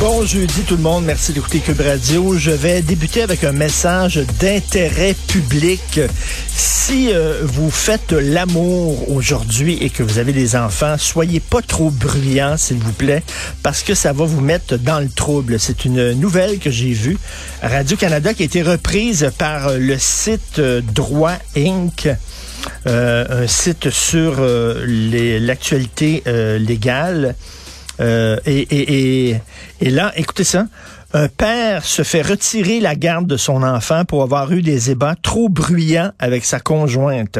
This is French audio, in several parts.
Bon jeudi tout le monde, merci d'écouter Cube Radio. Je vais débuter avec un message d'intérêt public. Si euh, vous faites l'amour aujourd'hui et que vous avez des enfants, soyez pas trop bruyants s'il vous plaît, parce que ça va vous mettre dans le trouble. C'est une nouvelle que j'ai vue Radio-Canada qui a été reprise par le site euh, Droit Inc. Euh, un site sur l'actualité légale. Euh, et, et, et, et là, écoutez ça. Un père se fait retirer la garde de son enfant pour avoir eu des ébats trop bruyants avec sa conjointe.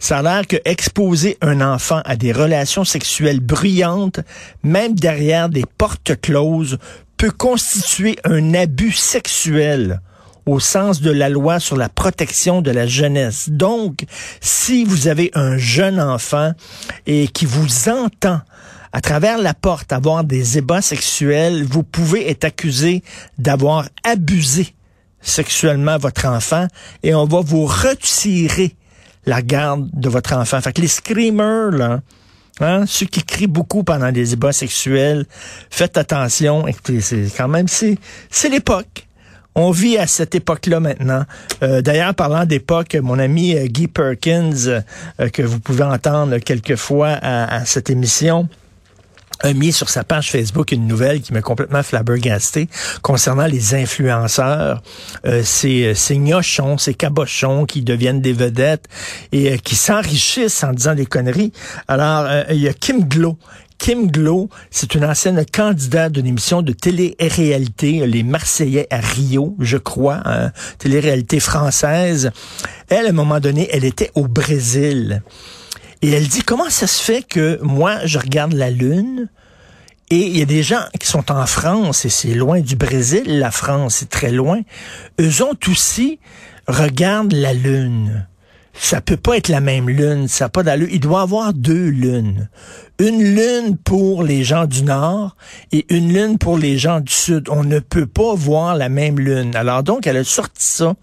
Ça a l'air que exposer un enfant à des relations sexuelles bruyantes, même derrière des portes closes, peut constituer un abus sexuel au sens de la loi sur la protection de la jeunesse. Donc, si vous avez un jeune enfant et qui vous entend à travers la porte avoir des ébats sexuels, vous pouvez être accusé d'avoir abusé sexuellement votre enfant et on va vous retirer la garde de votre enfant. Fait que les screamers, là, Hein, ceux qui crient beaucoup pendant des ébats sexuels, faites attention. Écoutez, c'est quand même, c'est, c'est l'époque. On vit à cette époque-là maintenant. Euh, D'ailleurs, parlant d'époque, mon ami euh, Guy Perkins, euh, que vous pouvez entendre quelquefois à, à cette émission, a mis sur sa page Facebook une nouvelle qui m'a complètement flabbergasté concernant les influenceurs, euh, ces, ces gnochons, ces cabochons qui deviennent des vedettes et euh, qui s'enrichissent en disant des conneries. Alors, euh, il y a Kim Glow. Kim Glow, c'est une ancienne candidate d'une émission de télé-réalité, Les Marseillais à Rio, je crois, hein, télé-réalité française. Elle, à un moment donné, elle était au Brésil. Et elle dit, comment ça se fait que moi, je regarde la Lune et il y a des gens qui sont en France et c'est loin du Brésil, la France, c'est très loin. Eux ont aussi regardent la Lune. Ça peut pas être la même lune, ça n'a pas d'allure. Il doit y avoir deux lunes. Une lune pour les gens du Nord et une lune pour les gens du Sud. On ne peut pas voir la même lune. Alors donc, elle a sorti ça,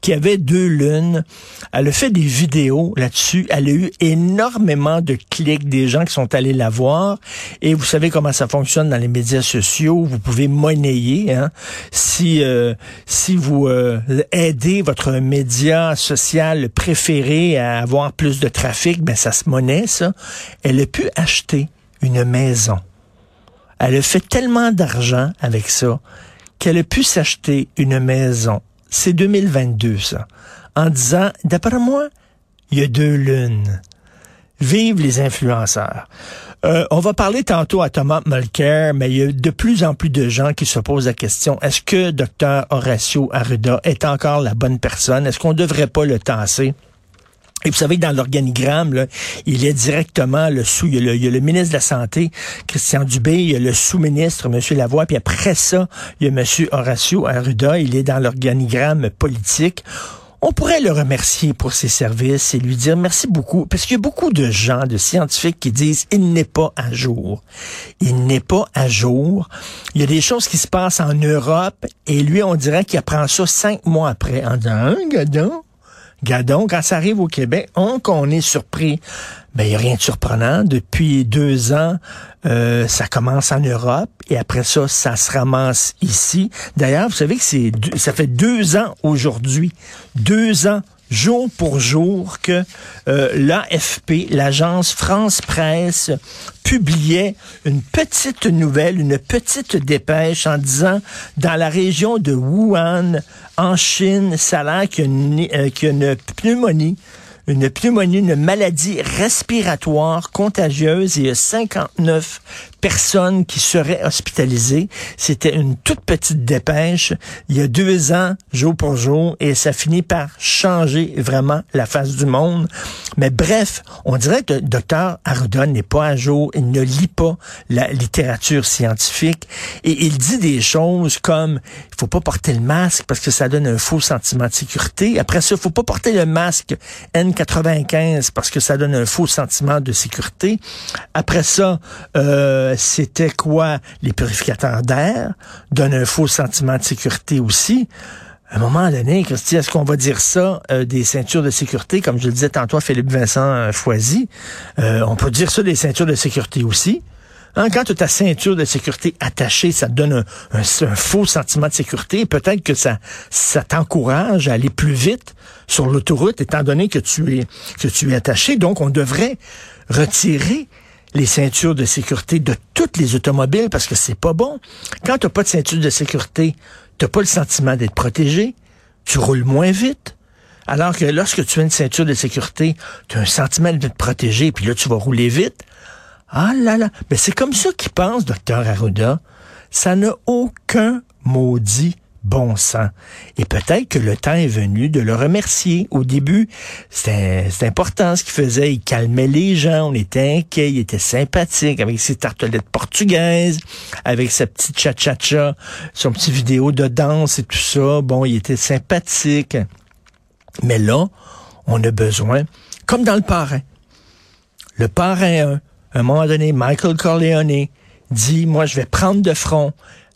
qu'il y avait deux lunes. Elle a fait des vidéos là-dessus. Elle a eu énormément de clics, des gens qui sont allés la voir. Et vous savez comment ça fonctionne dans les médias sociaux. Vous pouvez monnayer. Hein? Si euh, si vous euh, aidez votre média social préféré à avoir plus de trafic, ben ça se monnaie ça. Elle a pu acheter une maison. Elle a fait tellement d'argent avec ça qu'elle a pu s'acheter une maison. C'est 2022, ça. En disant, d'après moi, il y a deux lunes. Vive les influenceurs. Euh, on va parler tantôt à Thomas Mulcair, mais il y a de plus en plus de gens qui se posent la question, est-ce que Dr Horacio Arruda est encore la bonne personne? Est-ce qu'on ne devrait pas le tasser? Et vous savez dans l'organigramme, il a directement le sous, il y a le, il y a le ministre de la Santé, Christian Dubé, il y a le sous-ministre, M. Lavoie, puis après ça, il y a M. Horacio Arruda, il est dans l'organigramme politique. On pourrait le remercier pour ses services et lui dire merci beaucoup, parce qu'il y a beaucoup de gens, de scientifiques qui disent il n'est pas à jour. Il n'est pas à jour. Il y a des choses qui se passent en Europe et lui, on dirait qu'il apprend ça cinq mois après en disant, hein, gadon? Gadon, quand ça arrive au Québec, on qu'on est surpris. Ben, il n'y a rien de surprenant. Depuis deux ans, euh, ça commence en Europe et après ça, ça se ramasse ici. D'ailleurs, vous savez que c'est ça fait deux ans aujourd'hui, deux ans jour pour jour que euh, l'AFP, l'agence France Presse, publiait une petite nouvelle, une petite dépêche en disant dans la région de Wuhan, en Chine, ça a l'air qu'il y a une, euh, pneumonie une pneumonie, une maladie respiratoire contagieuse. Il y a 59 personnes qui seraient hospitalisées. C'était une toute petite dépêche il y a deux ans, jour pour jour, et ça finit par changer vraiment la face du monde. Mais bref, on dirait que le docteur Arruda n'est pas à jour, il ne lit pas la littérature scientifique et il dit des choses comme il faut pas porter le masque parce que ça donne un faux sentiment de sécurité. Après ça, il faut pas porter le masque N95 parce que ça donne un faux sentiment de sécurité. Après ça, euh, c'était quoi? Les purificateurs d'air? Donnent un faux sentiment de sécurité aussi. À un moment donné, Christy, est-ce qu'on va dire ça euh, des ceintures de sécurité, comme je le disais tantôt Philippe Vincent euh, Foisy? Euh, on peut dire ça des ceintures de sécurité aussi. Hein, quand tu as ta ceinture de sécurité attachée, ça donne un, faux sentiment de sécurité. Peut-être que ça, ça t'encourage à aller plus vite sur l'autoroute, étant donné que tu es que tu es attaché. Donc, on devrait retirer les ceintures de sécurité de toutes les automobiles parce que c'est pas bon. Quand t'as pas de ceinture de sécurité, t'as pas le sentiment d'être protégé, tu roules moins vite. Alors que lorsque tu as une ceinture de sécurité, tu as un sentiment d'être protégé, puis là, tu vas rouler vite. Ah là là, mais c'est comme ça qu'il pense, docteur Arruda. Ça n'a aucun maudit bon sens. Et peut-être que le temps est venu de le remercier. Au début, c'était important ce qu'il faisait. Il calmait les gens, on était inquiets, il était sympathique avec ses tartelettes portugaises, avec sa petite cha-cha-cha, son petit vidéo de danse et tout ça. Bon, il était sympathique. Mais là, on a besoin, comme dans le parrain. Le parrain un moment donné, Michael Corleone dit, moi, je vais prendre de front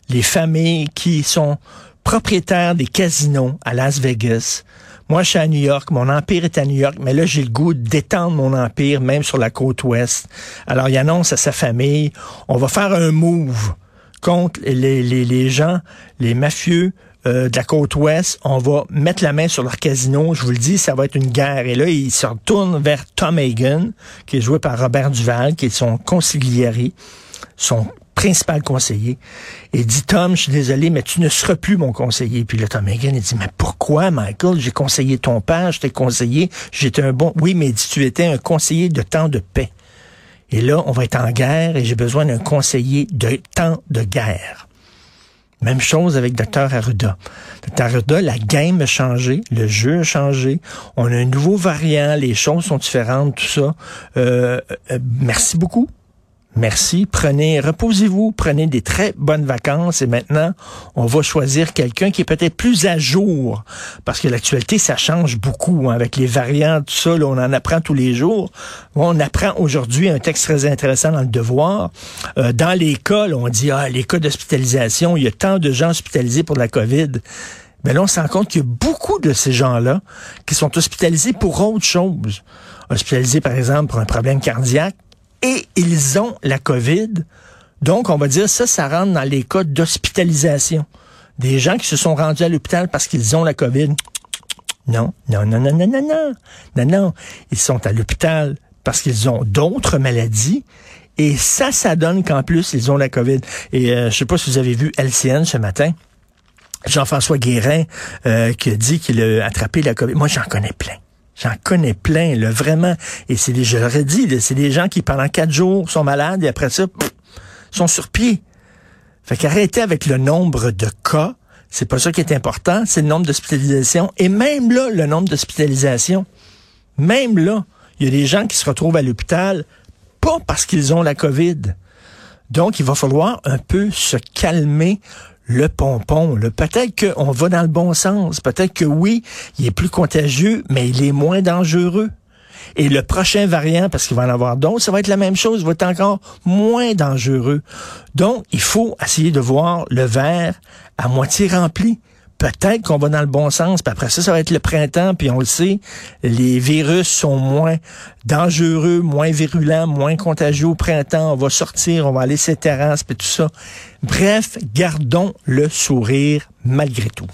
les familles qui sont propriétaires des casinos à Las Vegas. Moi, je suis à New York, mon empire est à New York, mais là, j'ai le goût d'étendre mon empire, même sur la côte ouest. Alors, il annonce à sa famille, on va faire un move contre les, gens, les mafieux euh, de la côte ouest, on va mettre la main sur leur casino. Je vous le dis, ça va être une guerre. Et là, il se retourne vers Tom Hagen, qui est joué par Robert Duval, qui est son consiglieri, son principal conseiller, et dit, Tom, je suis désolé, mais tu ne seras plus mon conseiller. Puis là, Tom Hagen, il dit, mais pourquoi, Michael? J'ai conseillé ton père, je t'ai conseillé, j'étais un bon... Oui, mais dit, tu étais un conseiller de temps de paix. Et là, on va être en guerre et j'ai besoin d'un conseiller de temps de guerre. Même chose avec Dr. Arruda. Dr. Arruda, la game a changé, le jeu a changé, on a un nouveau variant, les choses sont différentes, tout ça. Euh, euh, merci beaucoup. Merci. Prenez, reposez-vous, prenez des très bonnes vacances et maintenant, on va choisir quelqu'un qui est peut-être plus à jour parce que l'actualité, ça change beaucoup hein, avec les variants, tout ça, on en apprend tous les jours. On apprend aujourd'hui un texte très intéressant dans le Devoir. Euh, dans l'école, on dit, ah, les cas d'hospitalisation, il y a tant de gens hospitalisés pour la COVID. Mais là, on se rend compte qu'il y a beaucoup de ces gens-là qui sont hospitalisés pour autre chose. Hospitalisés, par exemple, pour un problème cardiaque, et ils ont la COVID. Donc, on va dire ça, ça rentre dans les cas d'hospitalisation. Des gens qui se sont rendus à l'hôpital parce qu'ils ont la COVID. Non, non, non, non, non, non, non. Non, non. Ils sont à l'hôpital parce qu'ils ont d'autres maladies. Et ça, ça donne qu'en plus, ils ont la COVID. Et euh, je sais pas si vous avez vu LCN ce matin. Jean-François Guérin euh, qui a dit qu'il a attrapé la COVID. Moi, j'en connais plein. J'en connais plein, là, vraiment. Et c'est des, je l'aurais dit, c'est des gens qui, pendant quatre jours, sont malades et après ça, sont sur pied. Fait qu'arrêtez avec le nombre de cas. C'est pas ça qui est important, c'est le nombre d'hospitalisations. Et même là, le nombre d'hospitalisations, même là, il y a des gens qui se retrouvent à l'hôpital pas parce qu'ils ont la COVID. Donc, il va falloir un peu se calmer le pompon. Peut-être qu'on va dans le bon sens. Peut-être que oui, il est plus contagieux, mais il est moins dangereux. Et le prochain variant, parce qu'il va en avoir d'autres, ça va être la même chose, va être encore moins dangereux. Donc, il faut essayer de voir le verre à moitié rempli peut-être qu'on va dans le bon sens. Puis après ça, ça va être le printemps, puis on le sait, les virus sont moins dangereux, moins virulents, moins contagieux au printemps. On va sortir, on va aller sur les terrasses, puis tout ça. Bref, gardons le sourire malgré tout.